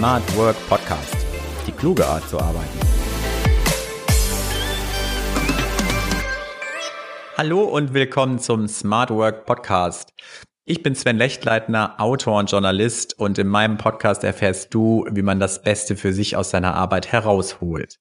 Smart Work Podcast. Die kluge Art zu arbeiten. Hallo und willkommen zum Smart Work Podcast. Ich bin Sven Lechtleitner, Autor und Journalist und in meinem Podcast erfährst du, wie man das Beste für sich aus seiner Arbeit herausholt.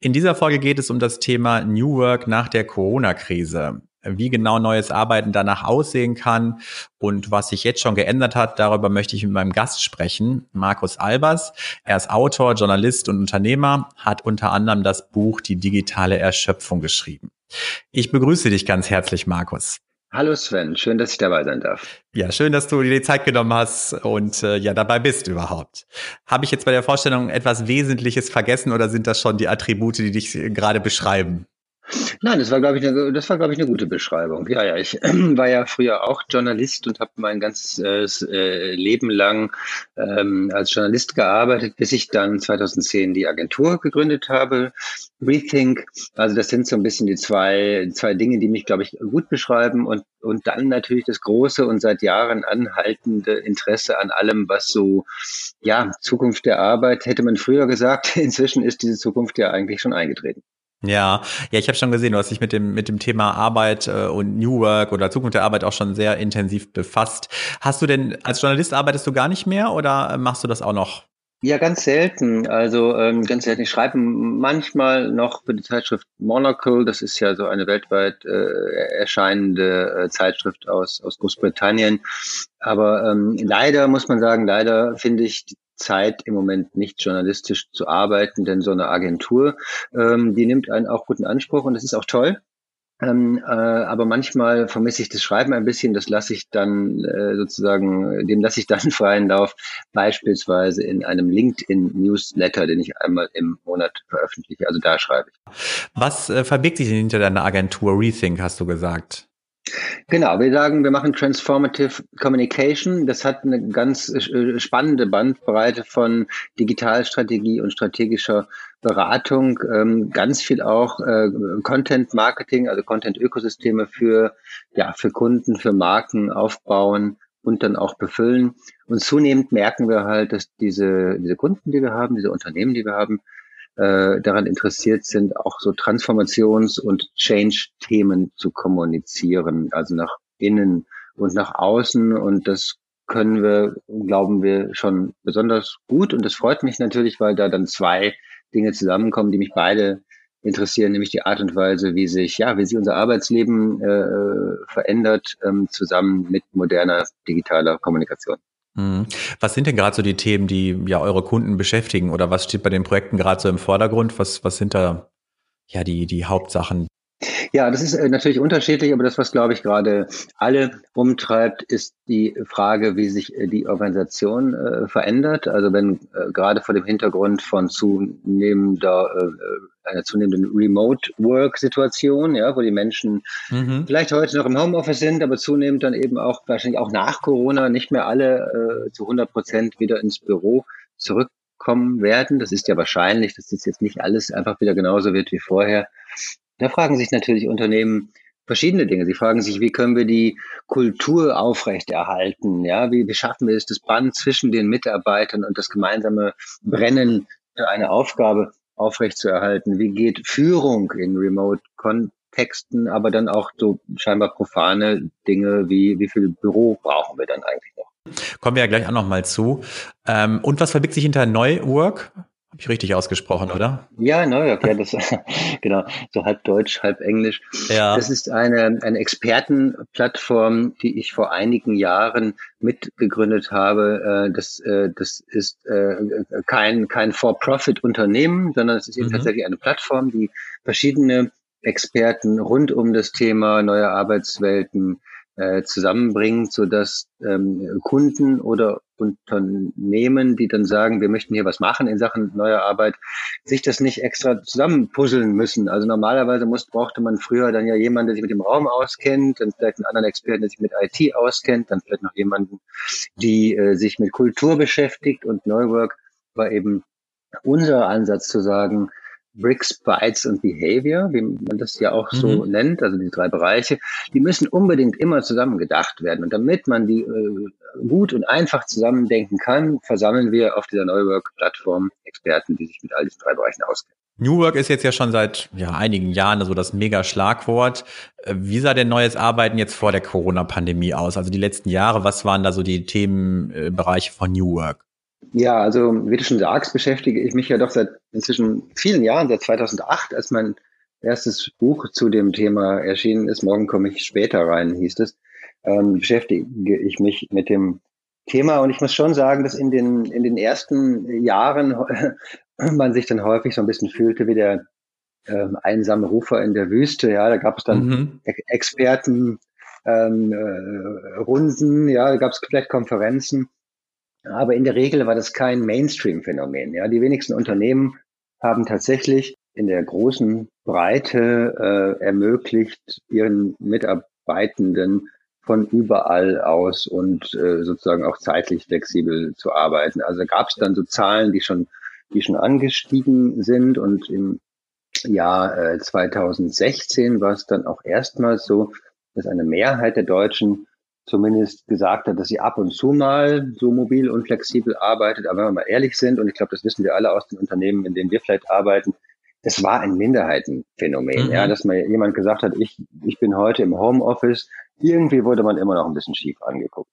In dieser Folge geht es um das Thema New Work nach der Corona-Krise wie genau neues Arbeiten danach aussehen kann und was sich jetzt schon geändert hat, darüber möchte ich mit meinem Gast sprechen, Markus Albers. Er ist Autor, Journalist und Unternehmer, hat unter anderem das Buch Die digitale Erschöpfung geschrieben. Ich begrüße dich ganz herzlich, Markus. Hallo Sven, schön, dass ich dabei sein darf. Ja, schön, dass du dir die Zeit genommen hast und äh, ja dabei bist überhaupt. Habe ich jetzt bei der Vorstellung etwas Wesentliches vergessen oder sind das schon die Attribute, die dich gerade beschreiben? Nein, das war, glaube ich, eine, das war, glaube ich, eine gute Beschreibung. Ja, ja, ich äh, war ja früher auch Journalist und habe mein ganzes äh, Leben lang ähm, als Journalist gearbeitet, bis ich dann 2010 die Agentur gegründet habe, Rethink. Also das sind so ein bisschen die zwei, zwei Dinge, die mich, glaube ich, gut beschreiben und, und dann natürlich das große und seit Jahren anhaltende Interesse an allem, was so, ja, Zukunft der Arbeit, hätte man früher gesagt. Inzwischen ist diese Zukunft ja eigentlich schon eingetreten. Ja, ja, ich habe schon gesehen, du hast dich mit dem mit dem Thema Arbeit äh, und New Work oder Zukunft der Arbeit auch schon sehr intensiv befasst. Hast du denn als Journalist arbeitest du gar nicht mehr oder machst du das auch noch? Ja, ganz selten. Also ähm, ganz selten. Ich schreibe manchmal noch für die Zeitschrift Monocle. Das ist ja so eine weltweit äh, erscheinende äh, Zeitschrift aus aus Großbritannien. Aber ähm, leider muss man sagen, leider finde ich die Zeit im Moment nicht journalistisch zu arbeiten, denn so eine Agentur, ähm, die nimmt einen auch guten Anspruch und das ist auch toll. Ähm, äh, aber manchmal vermisse ich das Schreiben ein bisschen, das lasse ich dann äh, sozusagen, dem lasse ich dann freien Lauf, beispielsweise in einem LinkedIn-Newsletter, den ich einmal im Monat veröffentliche. Also da schreibe ich. Was äh, verbirgt sich hinter deiner Agentur Rethink, hast du gesagt? Genau, wir sagen, wir machen Transformative Communication. Das hat eine ganz äh, spannende Bandbreite von Digitalstrategie und strategischer Beratung, ähm, ganz viel auch äh, Content Marketing, also Content Ökosysteme für, ja, für Kunden, für Marken aufbauen und dann auch befüllen. Und zunehmend merken wir halt, dass diese, diese Kunden, die wir haben, diese Unternehmen, die wir haben, äh, daran interessiert sind, auch so Transformations- und Change-Themen zu kommunizieren, also nach innen und nach außen. Und das können wir, glauben wir, schon besonders gut. Und das freut mich natürlich, weil da dann zwei Dinge zusammenkommen, die mich beide interessieren, nämlich die Art und Weise, wie sich, ja, wie sich unser Arbeitsleben äh, verändert, ähm, zusammen mit moderner digitaler Kommunikation. Mhm. Was sind denn gerade so die Themen, die ja eure Kunden beschäftigen oder was steht bei den Projekten gerade so im Vordergrund? Was, was sind da ja die, die Hauptsachen? Ja, das ist äh, natürlich unterschiedlich, aber das, was glaube ich gerade alle umtreibt, ist die Frage, wie sich äh, die Organisation äh, verändert. Also wenn äh, gerade vor dem Hintergrund von zunehmender äh, einer zunehmenden Remote-Work-Situation, ja, wo die Menschen mhm. vielleicht heute noch im Homeoffice sind, aber zunehmend dann eben auch wahrscheinlich auch nach Corona nicht mehr alle äh, zu 100 Prozent wieder ins Büro zurückkommen werden. Das ist ja wahrscheinlich, dass das jetzt nicht alles einfach wieder genauso wird wie vorher. Da fragen sich natürlich Unternehmen, verschiedene Dinge. Sie fragen sich, wie können wir die Kultur aufrechterhalten? Ja, wie, wie schaffen wir es, das Band zwischen den Mitarbeitern und das gemeinsame Brennen für eine Aufgabe aufrechtzuerhalten? Wie geht Führung in Remote-Kontexten, aber dann auch so scheinbar profane Dinge wie, wie viel Büro brauchen wir dann eigentlich noch? Kommen wir ja gleich auch noch mal zu. Ähm, und was verbirgt sich hinter Neuwork? Habe ich richtig ausgesprochen, oder? Ja, Neuwork, ja, das, genau, so halb Deutsch, halb Englisch. Ja. Das ist eine, eine Expertenplattform, die ich vor einigen Jahren mitgegründet habe. Äh, das, äh, das ist äh, kein, kein For-Profit-Unternehmen, sondern es ist eben mhm. tatsächlich eine Plattform, die verschiedene Experten rund um das Thema neue Arbeitswelten zusammenbringt, so dass ähm, Kunden oder Unternehmen, die dann sagen, wir möchten hier was machen in Sachen neuer Arbeit, sich das nicht extra zusammenpuzzeln müssen. Also normalerweise muss, brauchte man früher dann ja jemanden, der sich mit dem Raum auskennt, dann vielleicht einen anderen Experten, der sich mit IT auskennt, dann vielleicht noch jemanden, die äh, sich mit Kultur beschäftigt und Neuwork war eben unser Ansatz zu sagen, Bricks, Bytes und Behavior, wie man das ja auch so mhm. nennt, also die drei Bereiche, die müssen unbedingt immer zusammen gedacht werden. Und damit man die äh, gut und einfach zusammendenken kann, versammeln wir auf dieser Neuwork-Plattform Experten, die sich mit all diesen drei Bereichen auskennen. New Work ist jetzt ja schon seit ja, einigen Jahren so das mega Schlagwort. Äh, wie sah denn neues Arbeiten jetzt vor der Corona-Pandemie aus? Also die letzten Jahre, was waren da so die Themenbereiche von New Work? Ja, also wie du schon sagst, beschäftige ich mich ja doch seit inzwischen vielen Jahren, seit 2008, als mein erstes Buch zu dem Thema erschienen ist. Morgen komme ich später rein, hieß es. Ähm, beschäftige ich mich mit dem Thema und ich muss schon sagen, dass in den in den ersten Jahren man sich dann häufig so ein bisschen fühlte wie der ähm, einsame Rufer in der Wüste. Ja, da gab es dann mhm. Experten, ähm, äh, Runden, ja, da gab es vielleicht Konferenzen aber in der Regel war das kein Mainstream-Phänomen. Ja, die wenigsten Unternehmen haben tatsächlich in der großen Breite äh, ermöglicht, ihren Mitarbeitenden von überall aus und äh, sozusagen auch zeitlich flexibel zu arbeiten. Also gab es dann so Zahlen, die schon, die schon angestiegen sind und im Jahr äh, 2016 war es dann auch erstmals so, dass eine Mehrheit der Deutschen zumindest gesagt hat, dass sie ab und zu mal so mobil und flexibel arbeitet. Aber wenn wir mal ehrlich sind, und ich glaube, das wissen wir alle aus den Unternehmen, in denen wir vielleicht arbeiten, es war ein Minderheitenphänomen, mhm. ja, dass mal jemand gesagt hat, ich, ich bin heute im Homeoffice. Irgendwie wurde man immer noch ein bisschen schief angeguckt.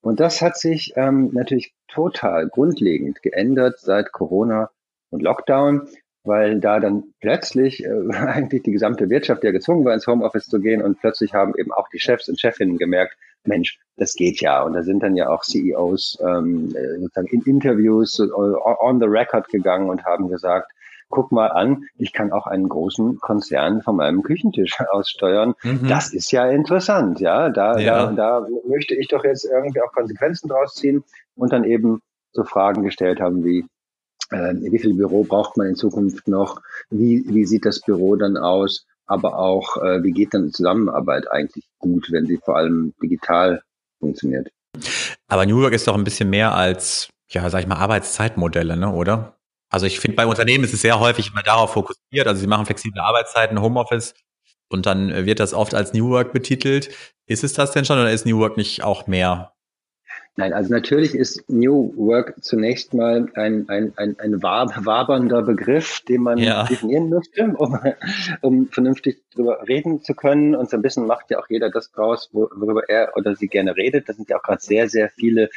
Und das hat sich ähm, natürlich total grundlegend geändert seit Corona und Lockdown, weil da dann plötzlich äh, eigentlich die gesamte Wirtschaft ja gezwungen war, ins Homeoffice zu gehen und plötzlich haben eben auch die Chefs und Chefinnen gemerkt, Mensch, das geht ja. Und da sind dann ja auch CEOs ähm, äh, sozusagen in Interviews äh, on the record gegangen und haben gesagt, guck mal an, ich kann auch einen großen Konzern von meinem Küchentisch aus steuern. Mhm. Das ist ja interessant, ja. Da, ja. da, da möchte ich doch jetzt irgendwie auch Konsequenzen draus ziehen und dann eben so Fragen gestellt haben wie, äh, wie viel Büro braucht man in Zukunft noch? Wie, wie sieht das Büro dann aus? aber auch, äh, wie geht dann Zusammenarbeit eigentlich gut, wenn sie vor allem digital funktioniert. Aber New Work ist doch ein bisschen mehr als, ja, sag ich mal, Arbeitszeitmodelle, ne, oder? Also ich finde, bei Unternehmen ist es sehr häufig immer darauf fokussiert. Also sie machen flexible Arbeitszeiten, Homeoffice und dann wird das oft als New Work betitelt. Ist es das denn schon oder ist New Work nicht auch mehr? Nein, also natürlich ist New Work zunächst mal ein, ein, ein, ein wabernder Begriff, den man ja. definieren müsste, um, um vernünftig darüber reden zu können. Und so ein bisschen macht ja auch jeder das draus, worüber er oder sie gerne redet. Da sind ja auch gerade sehr, sehr viele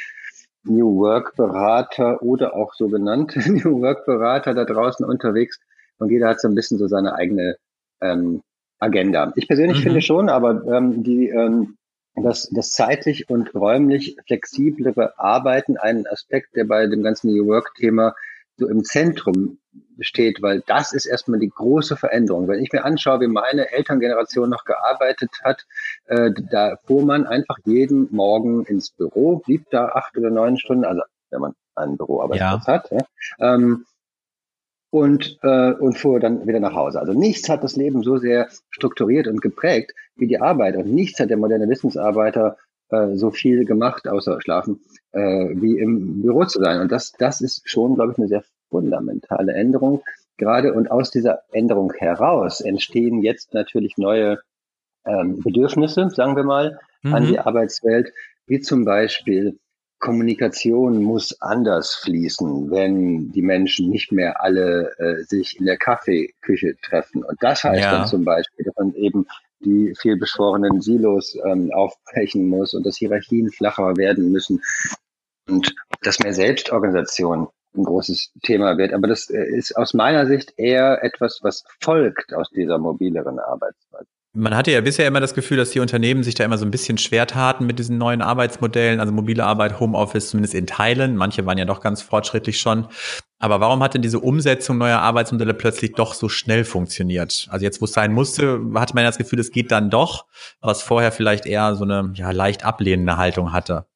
New Work Berater oder auch sogenannte New Work Berater da draußen unterwegs. Und jeder hat so ein bisschen so seine eigene ähm, Agenda. Ich persönlich mhm. finde schon, aber ähm, die ähm, dass das zeitlich und räumlich flexiblere Arbeiten ein Aspekt, der bei dem ganzen New Work-Thema so im Zentrum steht, weil das ist erstmal die große Veränderung. Wenn ich mir anschaue, wie meine Elterngeneration noch gearbeitet hat, äh, da fuhr man einfach jeden Morgen ins Büro, blieb da acht oder neun Stunden, also wenn man ein Büroarbeitsplatz ja. hat, ja, ähm, und, äh, und fuhr dann wieder nach Hause. Also nichts hat das Leben so sehr strukturiert und geprägt wie die Arbeit. Und nichts hat der moderne Wissensarbeiter äh, so viel gemacht, außer schlafen, äh, wie im Büro zu sein. Und das, das ist schon, glaube ich, eine sehr fundamentale Änderung. Gerade und aus dieser Änderung heraus entstehen jetzt natürlich neue ähm, Bedürfnisse, sagen wir mal, mhm. an die Arbeitswelt, wie zum Beispiel Kommunikation muss anders fließen, wenn die Menschen nicht mehr alle äh, sich in der Kaffeeküche treffen. Und das heißt ja. dann zum Beispiel, dass man eben die vielbeschworenen Silos ähm, aufbrechen muss und dass Hierarchien flacher werden müssen und dass mehr Selbstorganisation ein großes Thema wird. Aber das äh, ist aus meiner Sicht eher etwas, was folgt aus dieser mobileren Arbeitsweise. Man hatte ja bisher immer das Gefühl, dass die Unternehmen sich da immer so ein bisschen schwer taten mit diesen neuen Arbeitsmodellen, also mobile Arbeit, Homeoffice, zumindest in Teilen. Manche waren ja doch ganz fortschrittlich schon. Aber warum hat denn diese Umsetzung neuer Arbeitsmodelle plötzlich doch so schnell funktioniert? Also jetzt, wo es sein musste, hatte man ja das Gefühl, es geht dann doch, was vorher vielleicht eher so eine ja, leicht ablehnende Haltung hatte.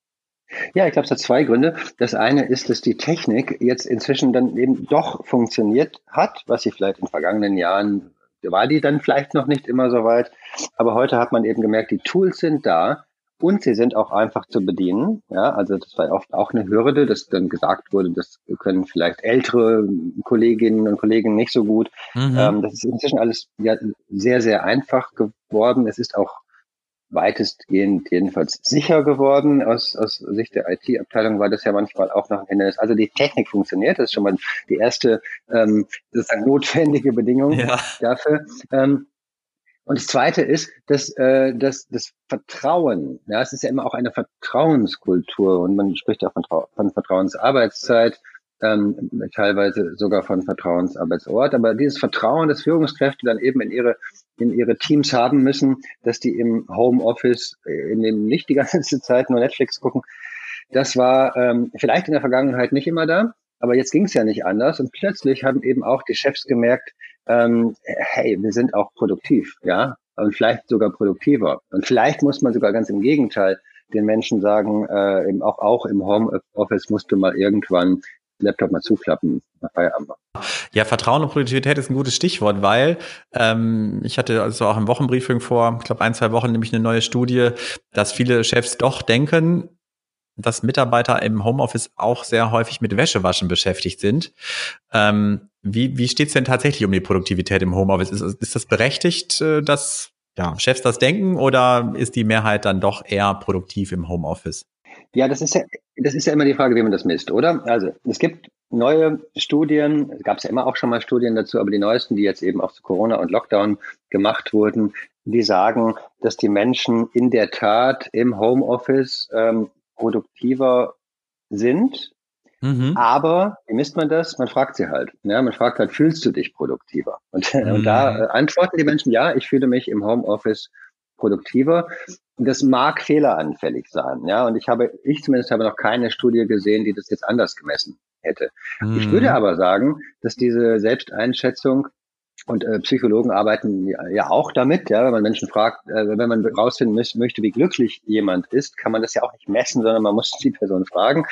Ja, ich glaube, es hat zwei Gründe. Das eine ist, dass die Technik jetzt inzwischen dann eben doch funktioniert hat, was sie vielleicht in vergangenen Jahren war die dann vielleicht noch nicht immer so weit. Aber heute hat man eben gemerkt, die Tools sind da und sie sind auch einfach zu bedienen. Ja, also das war oft auch eine Hürde, dass dann gesagt wurde, das können vielleicht ältere Kolleginnen und Kollegen nicht so gut. Mhm. Ähm, das ist inzwischen alles ja, sehr, sehr einfach geworden. Es ist auch weitestgehend jedenfalls sicher geworden. Aus, aus Sicht der IT-Abteilung war das ja manchmal auch noch ein Hindernis. Also die Technik funktioniert, das ist schon mal die erste ähm, sozusagen notwendige Bedingung ja. dafür. Ähm, und das Zweite ist, dass, äh, dass das Vertrauen, ja, es ist ja immer auch eine Vertrauenskultur und man spricht ja von, von Vertrauensarbeitszeit, ähm, teilweise sogar von Vertrauensarbeitsort. Aber dieses Vertrauen, das Führungskräfte dann eben in ihre in ihre Teams haben müssen, dass die im Homeoffice, äh, in dem nicht die ganze Zeit nur Netflix gucken, das war ähm, vielleicht in der Vergangenheit nicht immer da, aber jetzt ging es ja nicht anders. Und plötzlich haben eben auch die Chefs gemerkt, ähm, hey, wir sind auch produktiv, ja, und vielleicht sogar produktiver. Und vielleicht muss man sogar ganz im Gegenteil den Menschen sagen, äh, eben auch, auch im Homeoffice musst du mal irgendwann Laptop mal zuklappen, Feierabend Ja, Vertrauen und Produktivität ist ein gutes Stichwort, weil ähm, ich hatte also auch im Wochenbriefing vor, ich glaube ein, zwei Wochen nämlich eine neue Studie, dass viele Chefs doch denken, dass Mitarbeiter im Homeoffice auch sehr häufig mit Wäschewaschen beschäftigt sind. Ähm, wie wie steht es denn tatsächlich um die Produktivität im Homeoffice? Ist, ist das berechtigt, äh, dass ja, Chefs das denken oder ist die Mehrheit dann doch eher produktiv im Homeoffice? Ja, das ist ja, das ist ja immer die Frage, wie man das misst, oder? Also es gibt neue Studien, es gab ja immer auch schon mal Studien dazu, aber die neuesten, die jetzt eben auch zu Corona und Lockdown gemacht wurden, die sagen, dass die Menschen in der Tat im Homeoffice ähm, produktiver sind. Mhm. Aber wie misst man das? Man fragt sie halt. Ja, man fragt halt, fühlst du dich produktiver? Und, mhm. und da äh, antworten die Menschen, ja, ich fühle mich im Homeoffice produktiver. Das mag fehleranfällig sein, ja. Und ich habe, ich zumindest habe noch keine Studie gesehen, die das jetzt anders gemessen hätte. Mhm. Ich würde aber sagen, dass diese Selbsteinschätzung und äh, Psychologen arbeiten ja, ja, auch damit, ja, wenn man Menschen fragt, äh, wenn man rausfinden möchte, möchte, wie glücklich jemand ist, kann man das ja auch nicht messen, sondern man muss die Person fragen.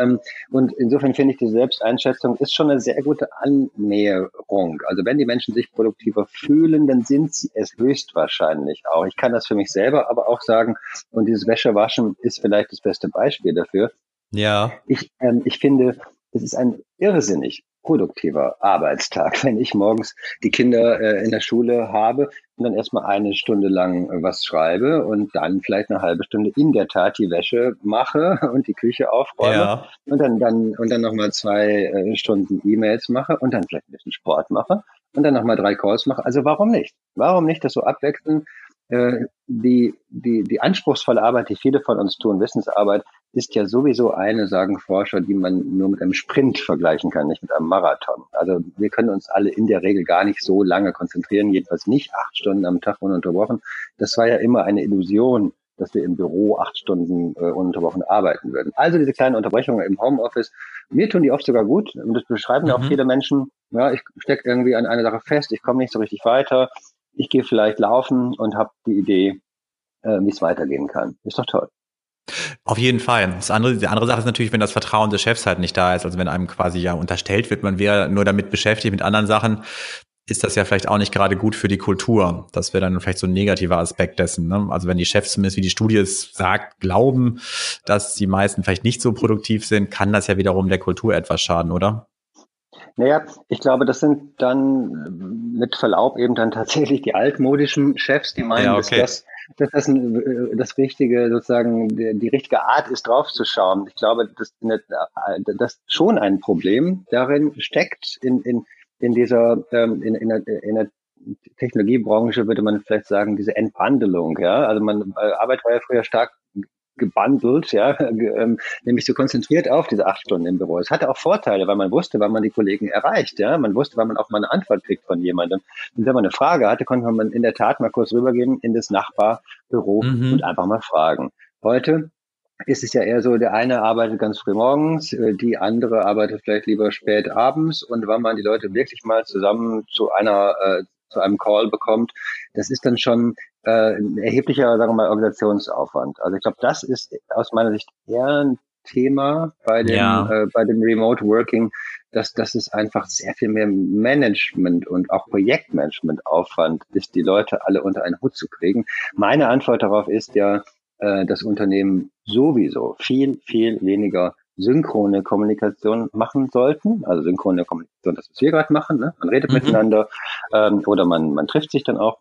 Ähm, und insofern finde ich, die Selbsteinschätzung ist schon eine sehr gute Annäherung. Also wenn die Menschen sich produktiver fühlen, dann sind sie es höchstwahrscheinlich auch. Ich kann das für mich selber aber auch sagen, und dieses Wäschewaschen ist vielleicht das beste Beispiel dafür. Ja. Ich, ähm, ich finde, es ist ein irrsinnig produktiver Arbeitstag, wenn ich morgens die Kinder äh, in der Schule habe und dann erstmal eine Stunde lang äh, was schreibe und dann vielleicht eine halbe Stunde in der Tat die Wäsche mache und die Küche aufräume ja. und dann dann und dann nochmal zwei äh, Stunden E-Mails mache und dann vielleicht ein bisschen Sport mache und dann nochmal drei Calls mache. Also warum nicht? Warum nicht das so abwechseln? Äh, die, die, die anspruchsvolle Arbeit, die viele von uns tun, Wissensarbeit, ist ja sowieso eine, sagen Forscher, die man nur mit einem Sprint vergleichen kann, nicht mit einem Marathon. Also wir können uns alle in der Regel gar nicht so lange konzentrieren, jedenfalls nicht acht Stunden am Tag ununterbrochen. Das war ja immer eine Illusion, dass wir im Büro acht Stunden äh, ununterbrochen arbeiten würden. Also diese kleinen Unterbrechungen im Homeoffice, mir tun die oft sogar gut. Und das beschreiben ja mhm. auch viele Menschen. Ja, ich stecke irgendwie an einer Sache fest, ich komme nicht so richtig weiter. Ich gehe vielleicht laufen und habe die Idee, äh, wie es weitergehen kann. Ist doch toll. Auf jeden Fall. Das andere, die andere Sache ist natürlich, wenn das Vertrauen des Chefs halt nicht da ist, also wenn einem quasi ja unterstellt wird, man wäre nur damit beschäftigt mit anderen Sachen, ist das ja vielleicht auch nicht gerade gut für die Kultur. Das wäre dann vielleicht so ein negativer Aspekt dessen. Ne? Also wenn die Chefs zumindest, wie die Studie es sagt, glauben, dass die meisten vielleicht nicht so produktiv sind, kann das ja wiederum der Kultur etwas schaden, oder? Naja, ich glaube, das sind dann mit Verlaub eben dann tatsächlich die altmodischen Chefs, die meinen, ja, okay. dass das dass das ein, äh, das richtige, sozusagen, die, die richtige Art ist, draufzuschauen. Ich glaube, dass, dass schon ein Problem darin steckt, in, in, in dieser, ähm, in, in, der, in der Technologiebranche würde man vielleicht sagen, diese Entbandelung, ja. Also man äh, Arbeit war ja früher stark gebundelt, ja, ähm, nämlich so konzentriert auf diese acht Stunden im Büro. Es hatte auch Vorteile, weil man wusste, wann man die Kollegen erreicht, ja, man wusste, wann man auch mal eine Antwort kriegt von jemandem. Und wenn man eine Frage hatte, konnte man in der Tat mal kurz rübergehen in das Nachbarbüro mhm. und einfach mal fragen. Heute ist es ja eher so, der eine arbeitet ganz früh morgens, äh, die andere arbeitet vielleicht lieber spät abends und wann man die Leute wirklich mal zusammen zu einer äh, zu einem Call bekommt, das ist dann schon äh, ein erheblicher, sagen wir mal, Organisationsaufwand. Also ich glaube, das ist aus meiner Sicht eher ein Thema bei dem, ja. äh, bei dem Remote Working, dass, dass es einfach sehr viel mehr Management und auch Projektmanagement Aufwand ist, die Leute alle unter einen Hut zu kriegen. Meine Antwort darauf ist ja, äh, das Unternehmen sowieso viel, viel weniger synchrone Kommunikation machen sollten. Also synchrone Kommunikation, das was wir gerade machen. Ne? Man redet mhm. miteinander ähm, oder man, man trifft sich dann auch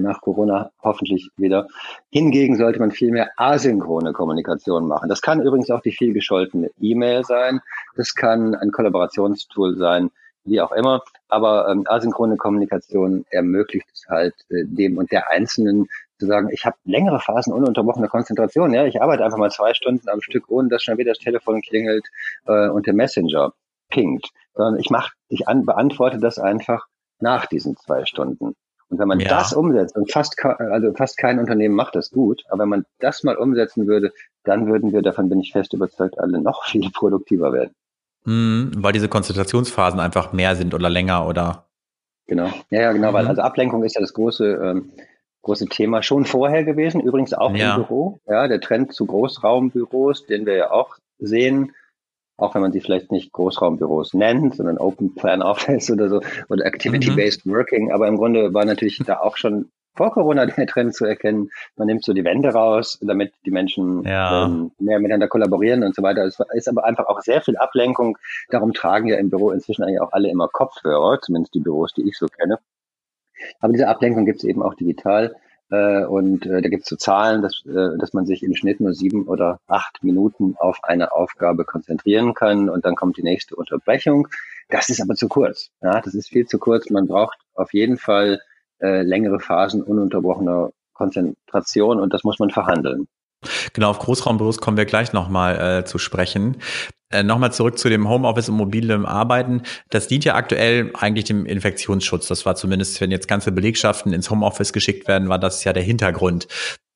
nach Corona hoffentlich wieder. Hingegen sollte man viel mehr asynchrone Kommunikation machen. Das kann übrigens auch die viel gescholtene E-Mail sein. Das kann ein Kollaborationstool sein, wie auch immer. Aber ähm, asynchrone Kommunikation ermöglicht es halt äh, dem und der Einzelnen zu sagen, ich habe längere Phasen ununterbrochener Konzentration. Ja, ich arbeite einfach mal zwei Stunden am Stück, ohne dass schon wieder das Telefon klingelt äh, und der Messenger pinkt. Sondern ich mach, ich an, beantworte das einfach nach diesen zwei Stunden. Und wenn man ja. das umsetzt, und fast, also fast kein Unternehmen macht das gut, aber wenn man das mal umsetzen würde, dann würden wir, davon bin ich fest überzeugt, alle noch viel produktiver werden. Mhm, weil diese Konzentrationsphasen einfach mehr sind oder länger oder. Genau. Ja, ja, genau, mhm. weil also Ablenkung ist ja das große, ähm, große Thema schon vorher gewesen, übrigens auch ja. im Büro. Ja, der Trend zu Großraumbüros, den wir ja auch sehen, auch wenn man sie vielleicht nicht Großraumbüros nennt, sondern Open Plan Office oder so oder Activity-Based mhm. Working. Aber im Grunde war natürlich da auch schon vor Corona der Trend zu erkennen. Man nimmt so die Wände raus, damit die Menschen ja. ähm, mehr miteinander kollaborieren und so weiter. Es ist aber einfach auch sehr viel Ablenkung. Darum tragen ja im Büro inzwischen eigentlich auch alle immer Kopfhörer, zumindest die Büros, die ich so kenne. Aber diese Ablenkung gibt es eben auch digital. Äh, und äh, da gibt es so Zahlen, dass, äh, dass man sich im Schnitt nur sieben oder acht Minuten auf eine Aufgabe konzentrieren kann und dann kommt die nächste Unterbrechung. Das ist aber zu kurz. Ja, das ist viel zu kurz. Man braucht auf jeden Fall äh, längere Phasen ununterbrochener Konzentration und das muss man verhandeln. Genau, auf Großraumbüros kommen wir gleich nochmal äh, zu sprechen. Äh, nochmal zurück zu dem Homeoffice und mobilem Arbeiten. Das dient ja aktuell eigentlich dem Infektionsschutz. Das war zumindest, wenn jetzt ganze Belegschaften ins Homeoffice geschickt werden, war das ja der Hintergrund.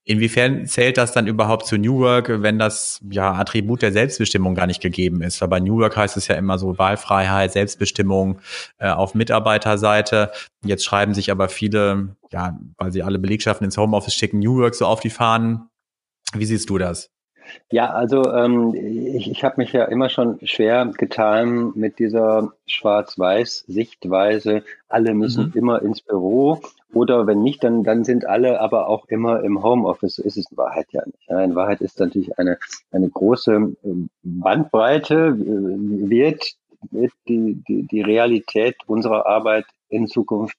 Inwiefern zählt das dann überhaupt zu New Work, wenn das ja Attribut der Selbstbestimmung gar nicht gegeben ist? Aber New Work heißt es ja immer so Wahlfreiheit, Selbstbestimmung äh, auf Mitarbeiterseite. Jetzt schreiben sich aber viele, ja, weil sie alle Belegschaften ins Homeoffice schicken, New Work so auf die Fahnen. Wie siehst du das? Ja, also ähm, ich, ich habe mich ja immer schon schwer getan mit dieser Schwarz-Weiß-Sichtweise. Alle müssen mhm. immer ins Büro oder wenn nicht, dann, dann sind alle aber auch immer im Homeoffice. So ist es in Wahrheit ja nicht. In Wahrheit ist natürlich eine, eine große ähm, Bandbreite, äh, wird, wird die, die, die Realität unserer Arbeit in Zukunft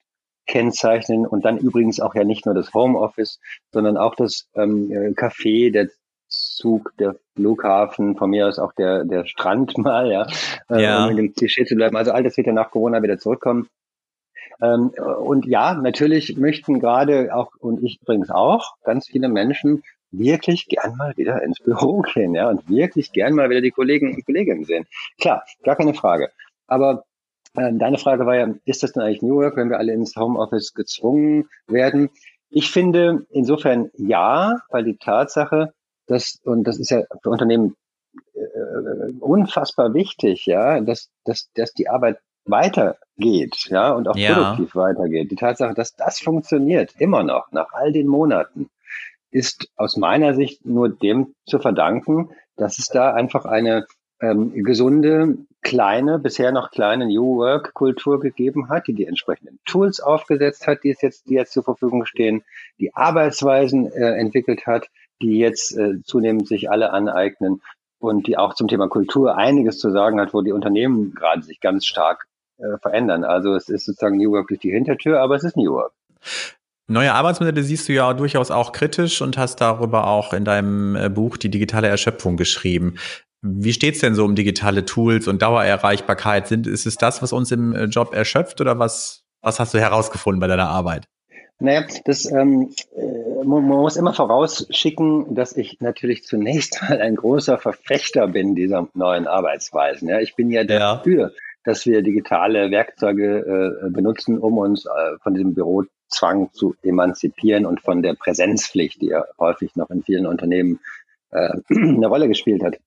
kennzeichnen und dann übrigens auch ja nicht nur das Homeoffice, sondern auch das ähm, Café, der Zug, der Flughafen, von mir aus auch der, der Strand mal, ja, äh, ja. um in dem Klischee zu bleiben. Also all das wird ja nach Corona wieder zurückkommen. Ähm, und ja, natürlich möchten gerade auch, und ich übrigens auch, ganz viele Menschen wirklich gern mal wieder ins Büro gehen, ja, und wirklich gern mal wieder die Kollegen und Kolleginnen sehen. Klar, gar keine Frage. Aber äh, deine Frage war ja, ist das denn eigentlich New York, wenn wir alle ins Homeoffice gezwungen werden? Ich finde insofern ja, weil die Tatsache, dass, und das ist ja für Unternehmen äh, unfassbar wichtig, ja, dass, dass, dass die Arbeit weitergeht, ja, und auch ja. produktiv weitergeht. Die Tatsache, dass das funktioniert, immer noch, nach all den Monaten, ist aus meiner Sicht nur dem zu verdanken, dass es da einfach eine ähm, gesunde, kleine, bisher noch kleine New Work Kultur gegeben hat, die die entsprechenden Tools aufgesetzt hat, die es jetzt, die jetzt zur Verfügung stehen, die Arbeitsweisen äh, entwickelt hat, die jetzt äh, zunehmend sich alle aneignen und die auch zum Thema Kultur einiges zu sagen hat, wo die Unternehmen gerade sich ganz stark äh, verändern. Also es ist sozusagen New Work durch die Hintertür, aber es ist New Work. Neue Arbeitsmodelle siehst du ja durchaus auch kritisch und hast darüber auch in deinem äh, Buch die digitale Erschöpfung geschrieben. Wie steht's denn so um digitale Tools und Dauererreichbarkeit? Sind, ist es das, was uns im äh, Job erschöpft oder was, was hast du herausgefunden bei deiner Arbeit? Naja, das, ähm, äh, man muss immer vorausschicken, dass ich natürlich zunächst mal ein großer Verfechter bin dieser neuen Arbeitsweisen. Ja, ich bin ja, ja. dafür, dass wir digitale Werkzeuge äh, benutzen, um uns äh, von diesem Bürozwang zu emanzipieren und von der Präsenzpflicht, die ja häufig noch in vielen Unternehmen äh, eine Rolle gespielt hat.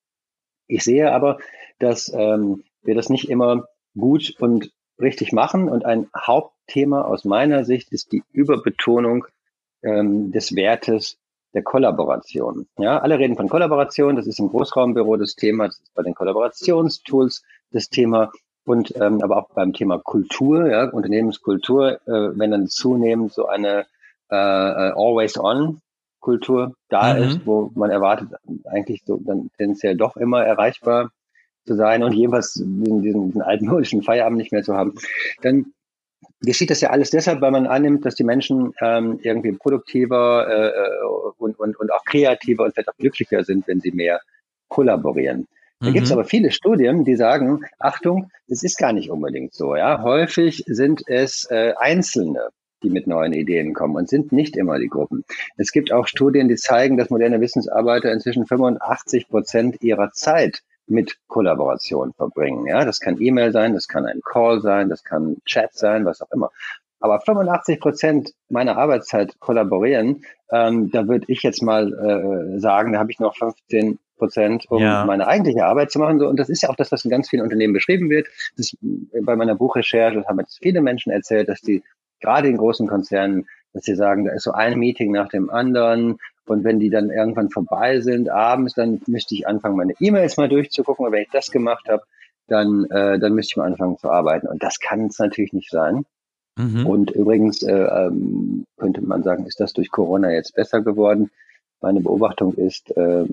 Ich sehe aber, dass ähm, wir das nicht immer gut und richtig machen. Und ein Hauptthema aus meiner Sicht ist die Überbetonung ähm, des Wertes der Kollaboration. Ja, alle reden von Kollaboration. Das ist im Großraumbüro das Thema. Das ist bei den Kollaborationstools das Thema. Und ähm, aber auch beim Thema Kultur, ja, Unternehmenskultur, äh, wenn dann zunehmend so eine äh, äh Always-on Präsenzkultur da mhm. ist, wo man erwartet, eigentlich so dann tendenziell doch immer erreichbar zu sein und jeweils diesen, diesen altmodischen Feierabend nicht mehr zu haben, dann geschieht das ja alles deshalb, weil man annimmt, dass die Menschen ähm, irgendwie produktiver äh, und, und, und auch kreativer und vielleicht auch glücklicher sind, wenn sie mehr kollaborieren. Da mhm. gibt es aber viele Studien, die sagen, Achtung, das ist gar nicht unbedingt so. Ja, häufig sind es äh, Einzelne, die mit neuen Ideen kommen und sind nicht immer die Gruppen. Es gibt auch Studien, die zeigen, dass moderne Wissensarbeiter inzwischen 85 Prozent ihrer Zeit mit Kollaboration verbringen. Ja, das kann E-Mail sein, das kann ein Call sein, das kann Chat sein, was auch immer. Aber 85 Prozent meiner Arbeitszeit kollaborieren, ähm, da würde ich jetzt mal äh, sagen, da habe ich noch 15 Prozent, um ja. meine eigentliche Arbeit zu machen. So, und das ist ja auch das, was in ganz vielen Unternehmen beschrieben wird. Das bei meiner Buchrecherche haben jetzt viele Menschen erzählt, dass die gerade in großen Konzernen, dass sie sagen, da ist so ein Meeting nach dem anderen und wenn die dann irgendwann vorbei sind, abends, dann müsste ich anfangen, meine E-Mails mal durchzugucken. Und wenn ich das gemacht habe, dann, äh, dann müsste ich mal anfangen zu arbeiten. Und das kann es natürlich nicht sein. Mhm. Und übrigens äh, ähm, könnte man sagen, ist das durch Corona jetzt besser geworden? Meine Beobachtung ist äh,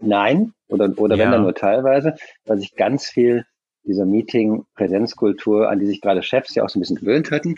nein oder, oder ja. wenn dann nur teilweise, weil sich ganz viel dieser Meeting-Präsenzkultur, an die sich gerade Chefs ja auch so ein bisschen gewöhnt hatten,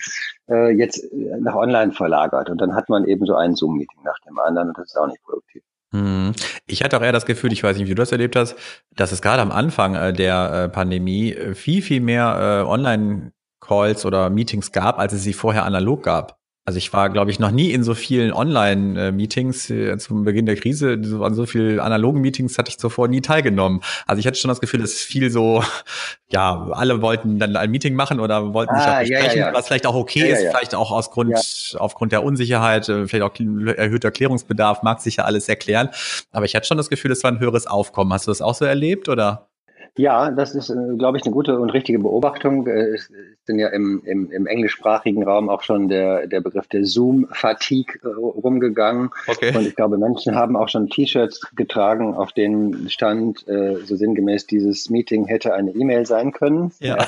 äh, jetzt nach online verlagert. Und dann hat man eben so ein Zoom-Meeting nach dem anderen und das ist auch nicht produktiv. Hm. Ich hatte auch eher das Gefühl, ich weiß nicht, wie du das erlebt hast, dass es gerade am Anfang äh, der äh, Pandemie viel, viel mehr Online-Calls oder Meetings gab, als es sie vorher analog gab. Also ich war, glaube ich, noch nie in so vielen Online-Meetings äh, zum Beginn der Krise. An so vielen analogen Meetings hatte ich zuvor nie teilgenommen. Also ich hatte schon das Gefühl, dass viel so, ja, alle wollten dann ein Meeting machen oder wollten sich ah, auch besprechen, ja, ja, ja. was vielleicht auch okay ist, vielleicht auch aus Grund, aufgrund der Unsicherheit, äh, vielleicht auch erhöhter Klärungsbedarf, mag sich ja alles erklären. Aber ich hatte schon das Gefühl, es war ein höheres Aufkommen. Hast du das auch so erlebt oder? Ja, das ist, äh, glaube ich, eine gute und richtige Beobachtung. Äh, es ist ja im, im, im englischsprachigen Raum auch schon der, der Begriff der Zoom-Fatigue äh, rumgegangen. Okay. Und ich glaube, Menschen haben auch schon T-Shirts getragen, auf denen stand, so sinngemäß, dieses Meeting hätte eine E-Mail sein können. Ja.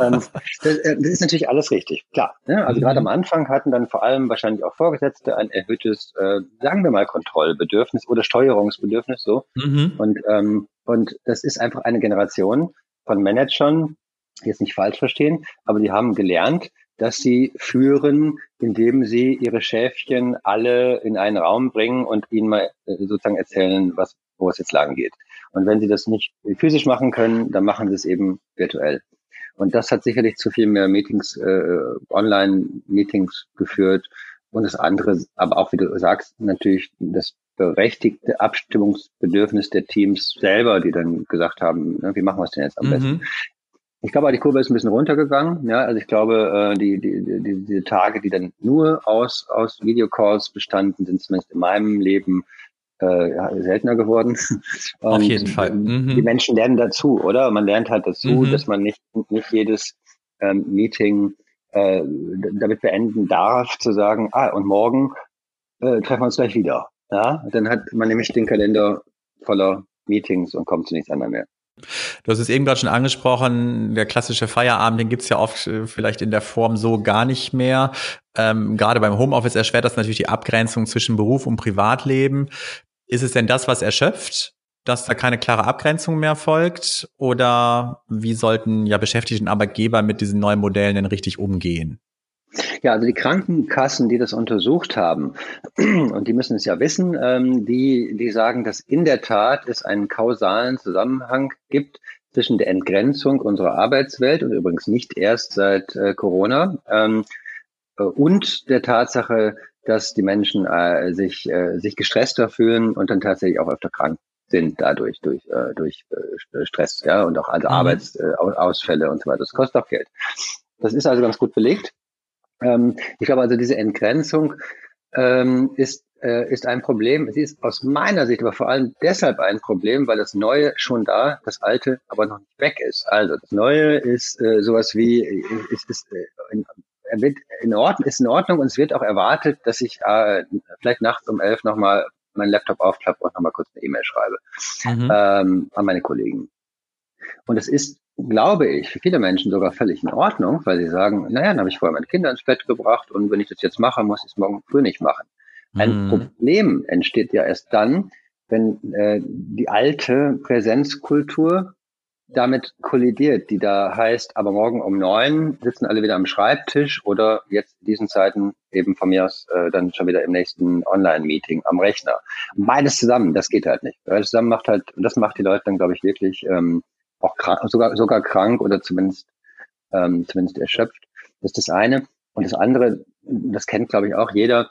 Ähm, das, ist natürlich alles richtig, klar. Ne? Also mhm. gerade am Anfang hatten dann vor allem wahrscheinlich auch Vorgesetzte ein erhöhtes, sagen wir mal, Kontrollbedürfnis oder Steuerungsbedürfnis so. Mhm. Und ähm, und das ist einfach eine Generation von Managern, jetzt nicht falsch verstehen, aber die haben gelernt, dass sie führen, indem sie ihre Schäfchen alle in einen Raum bringen und ihnen mal äh, sozusagen erzählen, was, wo es jetzt lang geht. Und wenn sie das nicht physisch machen können, dann machen sie es eben virtuell. Und das hat sicherlich zu viel mehr Meetings, äh, Online-Meetings geführt. Und das andere, aber auch wie du sagst, natürlich das berechtigte Abstimmungsbedürfnis der Teams selber, die dann gesagt haben, ne, wie machen wir es denn jetzt am mhm. besten? Ich glaube, die Kurve ist ein bisschen runtergegangen. Ja, also ich glaube, äh, die, die, die, die Tage, die dann nur aus, aus Videocalls bestanden, sind zumindest in meinem Leben äh, ja, seltener geworden. Auf jeden Fall. Mhm. Die Menschen lernen dazu, oder? Man lernt halt dazu, mhm. dass man nicht, nicht jedes ähm, Meeting äh, damit beenden darf, zu sagen, ah, und morgen äh, treffen wir uns gleich wieder. Ja, dann hat man nämlich den Kalender voller Meetings und kommt zu nichts anderem mehr. Du hast es eben gerade schon angesprochen, der klassische Feierabend, den gibt's ja oft äh, vielleicht in der Form so gar nicht mehr. Ähm, gerade beim Homeoffice erschwert das natürlich die Abgrenzung zwischen Beruf und Privatleben. Ist es denn das, was erschöpft, dass da keine klare Abgrenzung mehr folgt? Oder wie sollten ja Beschäftigten Arbeitgeber mit diesen neuen Modellen denn richtig umgehen? Ja, also die Krankenkassen, die das untersucht haben, und die müssen es ja wissen, ähm, die, die sagen, dass in der Tat es einen kausalen Zusammenhang gibt zwischen der Entgrenzung unserer Arbeitswelt und übrigens nicht erst seit äh, Corona ähm, äh, und der Tatsache, dass die Menschen äh, sich, äh, sich gestresster fühlen und dann tatsächlich auch öfter krank sind dadurch durch durch Stress ja und auch also mhm. Arbeitsausfälle und so weiter. Das kostet auch Geld. Das ist also ganz gut belegt. Ähm, ich glaube also, diese Entgrenzung ähm, ist, äh, ist ein Problem. Sie ist aus meiner Sicht aber vor allem deshalb ein Problem, weil das Neue schon da, das Alte aber noch nicht weg ist. Also das Neue ist äh, sowas wie, ist, ist, äh, in, wird in Ordnung, ist in Ordnung und es wird auch erwartet, dass ich äh, vielleicht nachts um elf nochmal meinen Laptop aufklappe und nochmal kurz eine E-Mail schreibe mhm. ähm, an meine Kollegen. Und es ist glaube ich, für viele Menschen sogar völlig in Ordnung, weil sie sagen, naja, dann habe ich vorher meine Kinder ins Bett gebracht und wenn ich das jetzt mache, muss ich es morgen früh nicht machen. Ein mhm. Problem entsteht ja erst dann, wenn äh, die alte Präsenzkultur damit kollidiert, die da heißt, aber morgen um neun sitzen alle wieder am Schreibtisch oder jetzt in diesen Zeiten eben von mir aus äh, dann schon wieder im nächsten Online-Meeting am Rechner. Beides zusammen, das geht halt nicht. Beides zusammen macht halt, das macht die Leute dann, glaube ich, wirklich ähm, auch krank, sogar, sogar krank oder zumindest, ähm, zumindest erschöpft. Das ist das eine. Und das andere, das kennt, glaube ich, auch jeder,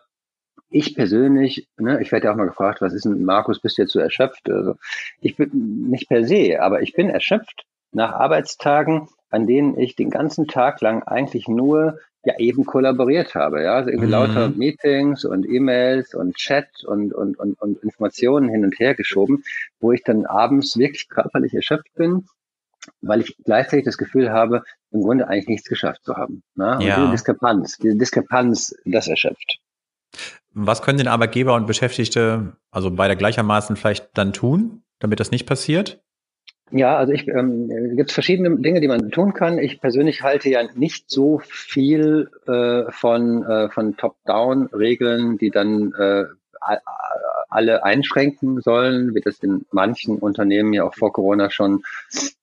ich persönlich, ne, ich werde ja auch mal gefragt, was ist denn, Markus, bist du jetzt so erschöpft? Also ich bin nicht per se, aber ich bin erschöpft nach Arbeitstagen, an denen ich den ganzen Tag lang eigentlich nur ja eben kollaboriert habe, ja, also irgendwie mhm. lauter Meetings und E-Mails und Chat und, und, und, und Informationen hin und her geschoben, wo ich dann abends wirklich körperlich erschöpft bin, weil ich gleichzeitig das Gefühl habe, im Grunde eigentlich nichts geschafft zu haben. Ne? Und ja. diese Diskrepanz, diese Diskrepanz, das erschöpft. Was können denn Arbeitgeber und Beschäftigte, also beide gleichermaßen vielleicht dann tun, damit das nicht passiert? Ja, also ich ähm, gibt verschiedene Dinge, die man tun kann. Ich persönlich halte ja nicht so viel äh, von äh, von Top-Down-Regeln, die dann äh, alle einschränken sollen, wie das in manchen Unternehmen ja auch vor Corona schon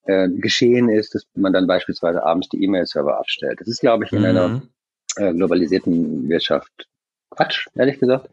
äh, geschehen ist, dass man dann beispielsweise abends die E-Mail-Server abstellt. Das ist, glaube ich, in mhm. einer äh, globalisierten Wirtschaft Quatsch, ehrlich gesagt.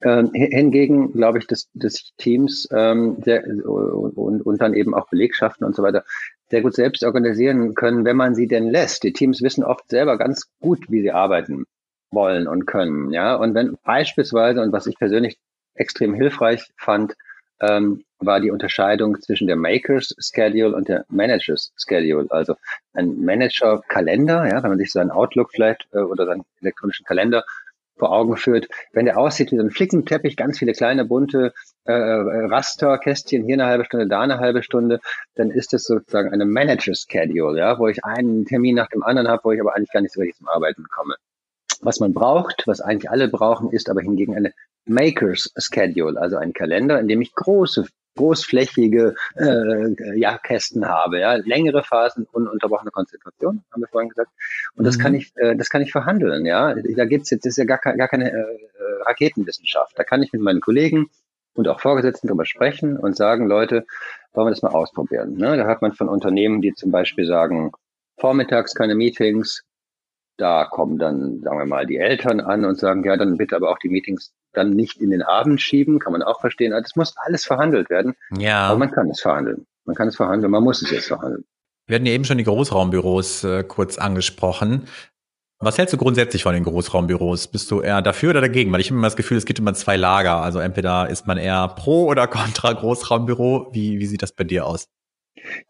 Ähm, hingegen glaube ich, dass, dass Teams ähm, sehr, und, und dann eben auch Belegschaften und so weiter sehr gut selbst organisieren können, wenn man sie denn lässt. Die Teams wissen oft selber ganz gut, wie sie arbeiten wollen und können. Ja, und wenn beispielsweise und was ich persönlich extrem hilfreich fand, ähm, war die Unterscheidung zwischen der Makers Schedule und der Managers Schedule. Also ein Manager Kalender, ja, wenn man sich seinen Outlook vielleicht äh, oder seinen elektronischen Kalender vor Augen führt, wenn der aussieht wie so ein Flickenteppich, ganz viele kleine bunte äh, Rasterkästchen, hier eine halbe Stunde, da eine halbe Stunde, dann ist das sozusagen eine Manager Schedule, ja, wo ich einen Termin nach dem anderen habe, wo ich aber eigentlich gar nicht so richtig zum Arbeiten komme. Was man braucht, was eigentlich alle brauchen, ist aber hingegen eine Makers Schedule, also ein Kalender, in dem ich große großflächige äh, ja, Kästen habe, ja, längere Phasen, ununterbrochene Konzentration, haben wir vorhin gesagt. Und das mhm. kann ich, äh, das kann ich verhandeln, ja. Da gibt's jetzt, das ist ja gar, gar keine äh, Raketenwissenschaft. Da kann ich mit meinen Kollegen und auch Vorgesetzten drüber sprechen und sagen, Leute, wollen wir das mal ausprobieren. Ne? Da hat man von Unternehmen, die zum Beispiel sagen, vormittags keine Meetings, da kommen dann, sagen wir mal, die Eltern an und sagen, ja, dann bitte aber auch die Meetings dann nicht in den Abend schieben, kann man auch verstehen. Also, das muss alles verhandelt werden. Ja. Aber man kann es verhandeln. Man kann es verhandeln, man muss es jetzt verhandeln. Wir hatten ja eben schon die Großraumbüros äh, kurz angesprochen. Was hältst du grundsätzlich von den Großraumbüros? Bist du eher dafür oder dagegen? Weil ich habe immer das Gefühl, es gibt immer zwei Lager. Also entweder ist man eher pro oder contra Großraumbüro. Wie, wie sieht das bei dir aus?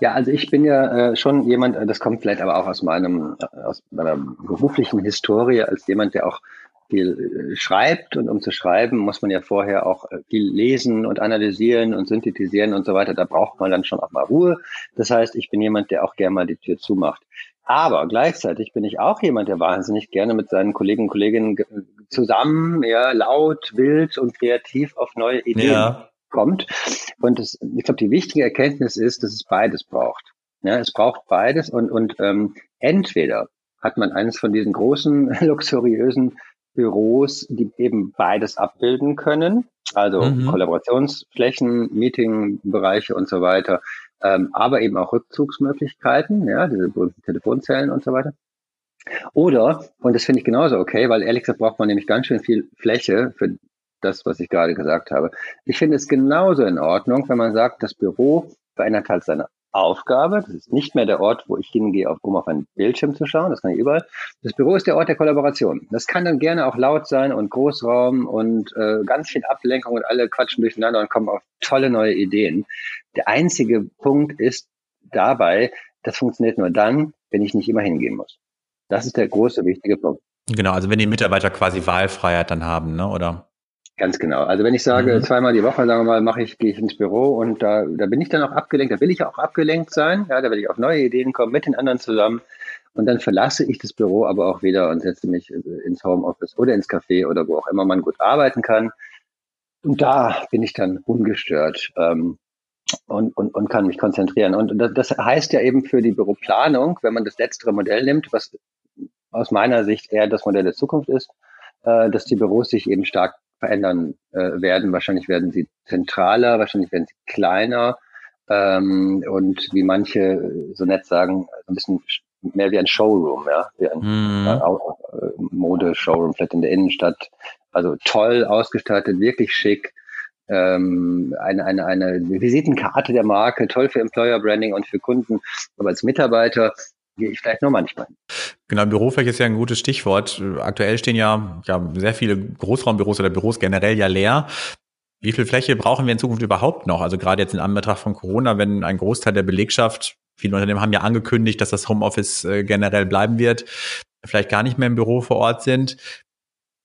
Ja, also ich bin ja äh, schon jemand, äh, das kommt vielleicht aber auch aus meinem, äh, aus meiner beruflichen Historie, als jemand, der auch viel äh, schreibt und um zu schreiben, muss man ja vorher auch viel lesen und analysieren und synthetisieren und so weiter. Da braucht man dann schon auch mal Ruhe. Das heißt, ich bin jemand, der auch gerne mal die Tür zumacht. Aber gleichzeitig bin ich auch jemand, der wahnsinnig gerne mit seinen Kollegen und Kolleginnen zusammen, ja, laut, wild und kreativ auf neue Ideen ja kommt. Und das, ich glaube, die wichtige Erkenntnis ist, dass es beides braucht. Ja, es braucht beides und, und ähm, entweder hat man eines von diesen großen, luxuriösen Büros, die eben beides abbilden können, also mhm. Kollaborationsflächen, Meetingbereiche und so weiter, ähm, aber eben auch Rückzugsmöglichkeiten, ja, diese berühmten Telefonzellen und so weiter. Oder, und das finde ich genauso okay, weil ehrlich gesagt braucht man nämlich ganz schön viel Fläche für das, was ich gerade gesagt habe. Ich finde es genauso in Ordnung, wenn man sagt, das Büro verändert halt seine Aufgabe. Das ist nicht mehr der Ort, wo ich hingehe, um auf einen Bildschirm zu schauen. Das kann ich überall. Das Büro ist der Ort der Kollaboration. Das kann dann gerne auch laut sein und Großraum und äh, ganz viel Ablenkung und alle quatschen durcheinander und kommen auf tolle neue Ideen. Der einzige Punkt ist dabei, das funktioniert nur dann, wenn ich nicht immer hingehen muss. Das ist der große, wichtige Punkt. Genau, also wenn die Mitarbeiter quasi Wahlfreiheit dann haben, ne, oder? Ganz genau. Also wenn ich sage, mhm. zweimal die Woche, sagen wir mal, mache ich, gehe ich ins Büro und da, da bin ich dann auch abgelenkt, da will ich auch abgelenkt sein, ja, da will ich auf neue Ideen kommen mit den anderen zusammen. Und dann verlasse ich das Büro aber auch wieder und setze mich ins Homeoffice oder ins Café oder wo auch immer man gut arbeiten kann. Und da bin ich dann ungestört ähm, und, und, und kann mich konzentrieren. Und das, das heißt ja eben für die Büroplanung, wenn man das letztere Modell nimmt, was aus meiner Sicht eher das Modell der Zukunft ist, äh, dass die Büros sich eben stark verändern äh, werden. Wahrscheinlich werden sie zentraler, wahrscheinlich werden sie kleiner ähm, und wie manche so nett sagen, ein bisschen mehr wie ein Showroom, ja, wie ein mhm. äh, Mode-Showroom, vielleicht in der Innenstadt. Also toll ausgestattet, wirklich schick. Ähm, eine, eine, eine Visitenkarte der Marke, toll für Employer Branding und für Kunden. Aber als Mitarbeiter gehe ich vielleicht nur manchmal. Genau, Bürofläche ist ja ein gutes Stichwort. Aktuell stehen ja, ja sehr viele Großraumbüros oder Büros generell ja leer. Wie viel Fläche brauchen wir in Zukunft überhaupt noch? Also gerade jetzt in Anbetracht von Corona, wenn ein Großteil der Belegschaft, viele Unternehmen haben ja angekündigt, dass das Homeoffice äh, generell bleiben wird, vielleicht gar nicht mehr im Büro vor Ort sind.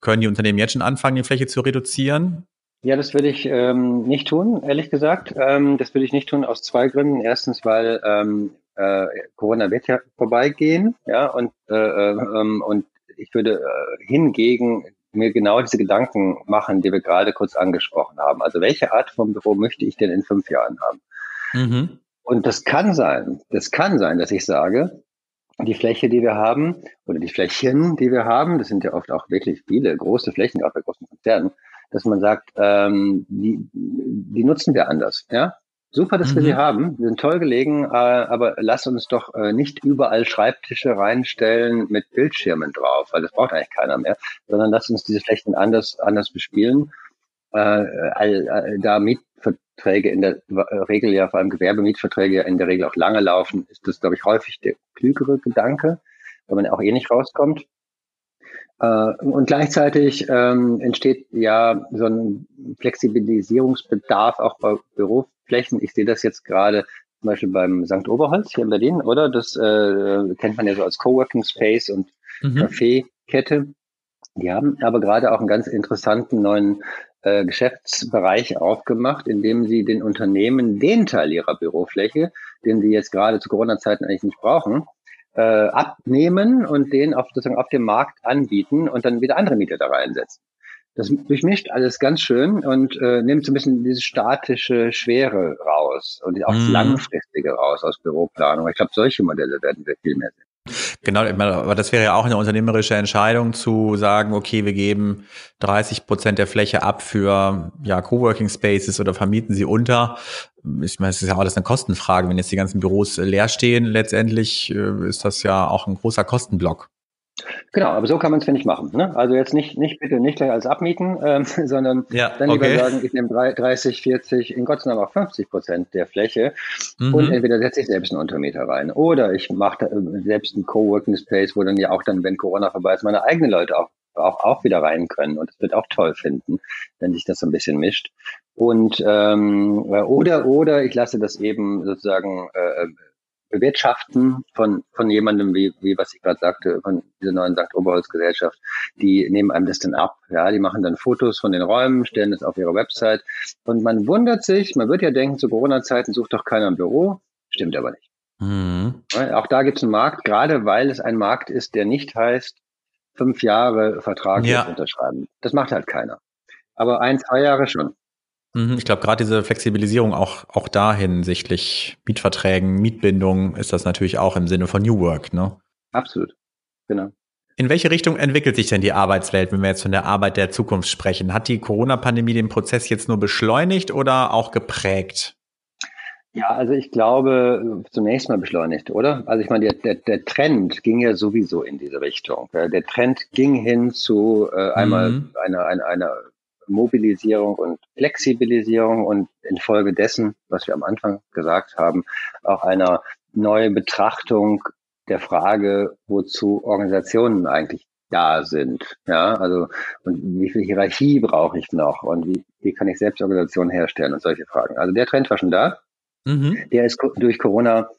Können die Unternehmen jetzt schon anfangen, die Fläche zu reduzieren? Ja, das würde ich ähm, nicht tun, ehrlich gesagt. Ähm, das würde ich nicht tun aus zwei Gründen. Erstens, weil ähm, äh, Corona wird ja vorbeigehen, ja, und, äh, äh, ähm, und ich würde äh, hingegen mir genau diese Gedanken machen, die wir gerade kurz angesprochen haben. Also welche Art von Büro möchte ich denn in fünf Jahren haben? Mhm. Und das kann sein, das kann sein, dass ich sage, die Fläche, die wir haben, oder die Flächen, die wir haben, das sind ja oft auch wirklich viele große Flächen, auch bei großen Konzernen, dass man sagt, ähm, die, die nutzen wir anders. Ja? Super, dass mhm. wir sie mhm. haben. Wir sind toll gelegen, äh, aber lass uns doch äh, nicht überall Schreibtische reinstellen mit Bildschirmen drauf, weil das braucht eigentlich keiner mehr, sondern lass uns diese Flächen anders, anders bespielen. Äh, da Mietverträge in der Regel ja, vor allem Gewerbemietverträge ja in der Regel auch lange laufen, ist das, glaube ich, häufig der klügere Gedanke, weil man auch eh nicht rauskommt. Und gleichzeitig ähm, entsteht ja so ein Flexibilisierungsbedarf auch bei Büroflächen. Ich sehe das jetzt gerade zum Beispiel beim St. Oberholz hier in Berlin, oder? Das äh, kennt man ja so als Coworking Space und mhm. Café-Kette. Die haben aber gerade auch einen ganz interessanten neuen äh, Geschäftsbereich aufgemacht, in dem sie den Unternehmen den Teil ihrer Bürofläche, den sie jetzt gerade zu Corona-Zeiten eigentlich nicht brauchen, äh, abnehmen und den auf, sozusagen auf dem Markt anbieten und dann wieder andere Mieter da reinsetzen. Das durchmischt alles ganz schön und äh, nimmt so ein bisschen diese statische Schwere raus und auch das mhm. Langfristige raus aus Büroplanung. Ich glaube, solche Modelle werden wir viel mehr sehen. Genau, aber das wäre ja auch eine unternehmerische Entscheidung zu sagen, okay, wir geben 30 Prozent der Fläche ab für ja, Coworking Spaces oder vermieten sie unter. Ich meine, es ist ja alles eine Kostenfrage. Wenn jetzt die ganzen Büros leer stehen, letztendlich äh, ist das ja auch ein großer Kostenblock. Genau, aber so kann man es, finde ich, machen. Ne? Also jetzt nicht, nicht bitte nicht gleich alles abmieten, ähm, sondern ja, dann lieber okay. sagen, ich nehme 30, 40, in Gottes Namen auch 50 Prozent der Fläche mhm. und entweder setze ich selbst einen Untermieter rein oder ich mache äh, selbst einen Coworking Space, wo dann ja auch dann, wenn Corona vorbei ist, meine eigenen Leute auch auch, auch wieder rein können und es wird auch toll finden, wenn sich das so ein bisschen mischt. Und ähm, oder oder ich lasse das eben sozusagen äh, bewirtschaften von, von jemandem, wie, wie was ich gerade sagte, von dieser neuen St. Oberholz Gesellschaft, die nehmen einem das dann ab. Ja, die machen dann Fotos von den Räumen, stellen das auf ihre Website und man wundert sich, man wird ja denken, zu Corona-Zeiten sucht doch keiner ein Büro, stimmt aber nicht. Mhm. Auch da gibt es einen Markt, gerade weil es ein Markt ist, der nicht heißt, fünf Jahre Vertrag ja. unterschreiben. Das macht halt keiner. Aber ein, zwei Jahre schon. Mhm, ich glaube, gerade diese Flexibilisierung auch, auch da hinsichtlich Mietverträgen, Mietbindungen ist das natürlich auch im Sinne von New Work, ne? Absolut. Genau. In welche Richtung entwickelt sich denn die Arbeitswelt, wenn wir jetzt von der Arbeit der Zukunft sprechen? Hat die Corona-Pandemie den Prozess jetzt nur beschleunigt oder auch geprägt? Ja, also ich glaube, zunächst mal beschleunigt, oder? Also ich meine, der, der, der Trend ging ja sowieso in diese Richtung. Der Trend ging hin zu äh, einmal mhm. einer, einer, einer Mobilisierung und Flexibilisierung und infolgedessen, was wir am Anfang gesagt haben, auch einer neuen Betrachtung der Frage, wozu Organisationen eigentlich da sind. Ja, also und wie viel Hierarchie brauche ich noch und wie, wie kann ich Selbstorganisationen herstellen und solche Fragen. Also der Trend war schon da. Mhm. Der ist durch Corona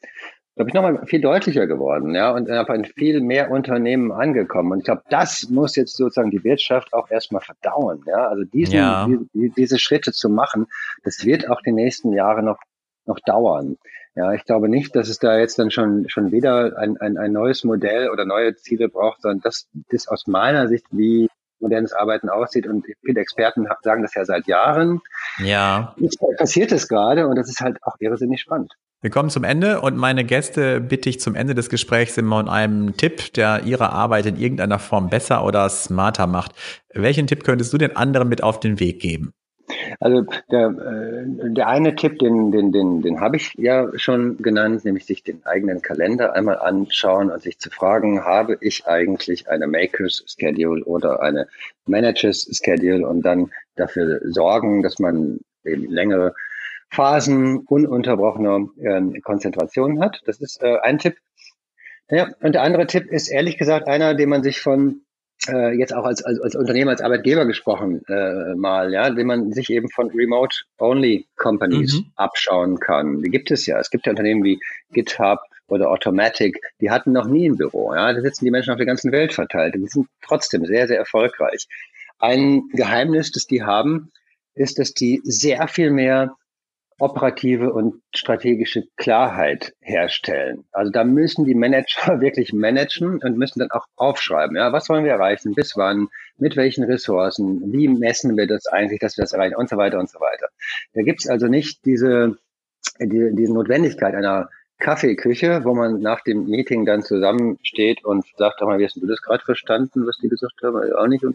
glaube ich, nochmal viel deutlicher geworden, ja, und einfach in viel mehr Unternehmen angekommen. Und ich glaube, das muss jetzt sozusagen die Wirtschaft auch erstmal verdauen, ja. Also diesen, ja. die, diese Schritte zu machen, das wird auch die nächsten Jahre noch, noch dauern. Ja, ich glaube nicht, dass es da jetzt dann schon, schon wieder ein, ein, ein neues Modell oder neue Ziele braucht, sondern das, das aus meiner Sicht, wie modernes Arbeiten aussieht. Und viele Experten sagen das ja seit Jahren. Ja. Jetzt passiert es gerade und das ist halt auch irrsinnig spannend. Wir kommen zum Ende und meine Gäste bitte ich zum Ende des Gesprächs immer um einen Tipp, der ihre Arbeit in irgendeiner Form besser oder smarter macht. Welchen Tipp könntest du den anderen mit auf den Weg geben? Also der, äh, der eine Tipp, den, den, den, den habe ich ja schon genannt, nämlich sich den eigenen Kalender einmal anschauen und sich zu fragen, habe ich eigentlich eine Makers Schedule oder eine Managers Schedule und dann dafür sorgen, dass man eben längere Phasen ununterbrochener äh, Konzentration hat. Das ist äh, ein Tipp. Ja, und der andere Tipp ist ehrlich gesagt einer, den man sich von äh, jetzt auch als, als, als Unternehmer, als Arbeitgeber gesprochen äh, mal, ja, den man sich eben von Remote-Only-Companies mhm. abschauen kann. Die gibt es ja. Es gibt ja Unternehmen wie GitHub oder Automatic, die hatten noch nie ein Büro. Ja, da sitzen die Menschen auf der ganzen Welt verteilt. Die sind trotzdem sehr, sehr erfolgreich. Ein Geheimnis, das die haben, ist, dass die sehr viel mehr operative und strategische Klarheit herstellen. Also da müssen die Manager wirklich managen und müssen dann auch aufschreiben, ja, was wollen wir erreichen, bis wann, mit welchen Ressourcen, wie messen wir das eigentlich, dass wir das erreichen und so weiter und so weiter. Da gibt's also nicht diese, die, diese Notwendigkeit einer Kaffeeküche, wo man nach dem Meeting dann zusammensteht und sagt, mal, wie hast du das gerade verstanden, was die gesagt haben? Auch nicht.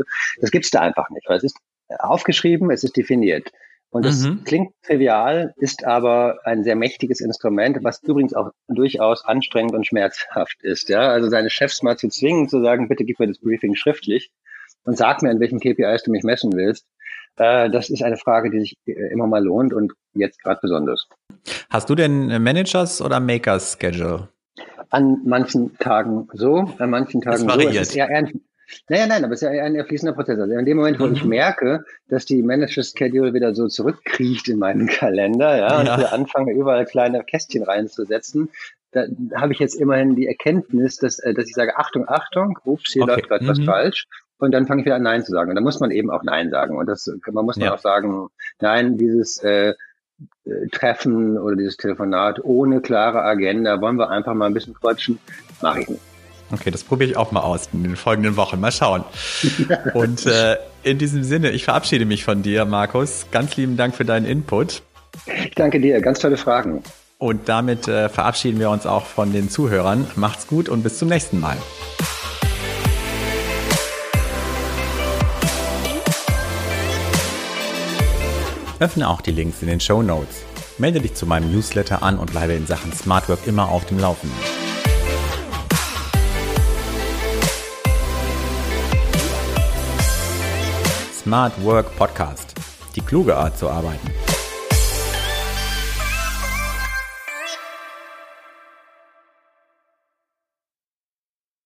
Das gibt's da einfach nicht, weil es ist aufgeschrieben, es ist definiert. Und das mhm. klingt trivial, ist aber ein sehr mächtiges Instrument, was übrigens auch durchaus anstrengend und schmerzhaft ist. Ja, also seine Chefs mal zu zwingen, zu sagen, bitte gib mir das Briefing schriftlich und sag mir, an welchen KPIs du mich messen willst. Äh, das ist eine Frage, die sich äh, immer mal lohnt und jetzt gerade besonders. Hast du denn Managers oder Makers Schedule? An manchen Tagen so, an manchen Tagen so. Es ist eher, naja, nein, aber es ist ja ein fließender Prozess. Also in dem Moment, wo mhm. ich merke, dass die Manager-Schedule wieder so zurückkriecht in meinen Kalender, ja, ja. und wir anfangen, überall kleine Kästchen reinzusetzen, da habe ich jetzt immerhin die Erkenntnis, dass, äh, dass ich sage, Achtung, Achtung, ups, hier okay. läuft gerade mhm. was falsch. Und dann fange ich wieder an, Nein zu sagen. Und dann muss man eben auch Nein sagen. Und das, man muss dann ja. auch sagen, nein, dieses äh, äh, Treffen oder dieses Telefonat ohne klare Agenda, wollen wir einfach mal ein bisschen quatschen, mache ich nicht. Okay, das probiere ich auch mal aus in den folgenden Wochen. Mal schauen. Und äh, in diesem Sinne, ich verabschiede mich von dir, Markus. Ganz lieben Dank für deinen Input. Ich danke dir, ganz tolle Fragen. Und damit äh, verabschieden wir uns auch von den Zuhörern. Macht's gut und bis zum nächsten Mal. Öffne auch die Links in den Show Notes. Melde dich zu meinem Newsletter an und bleibe in Sachen Smart Work immer auf dem Laufenden. Smart Work Podcast. Die kluge Art zu arbeiten.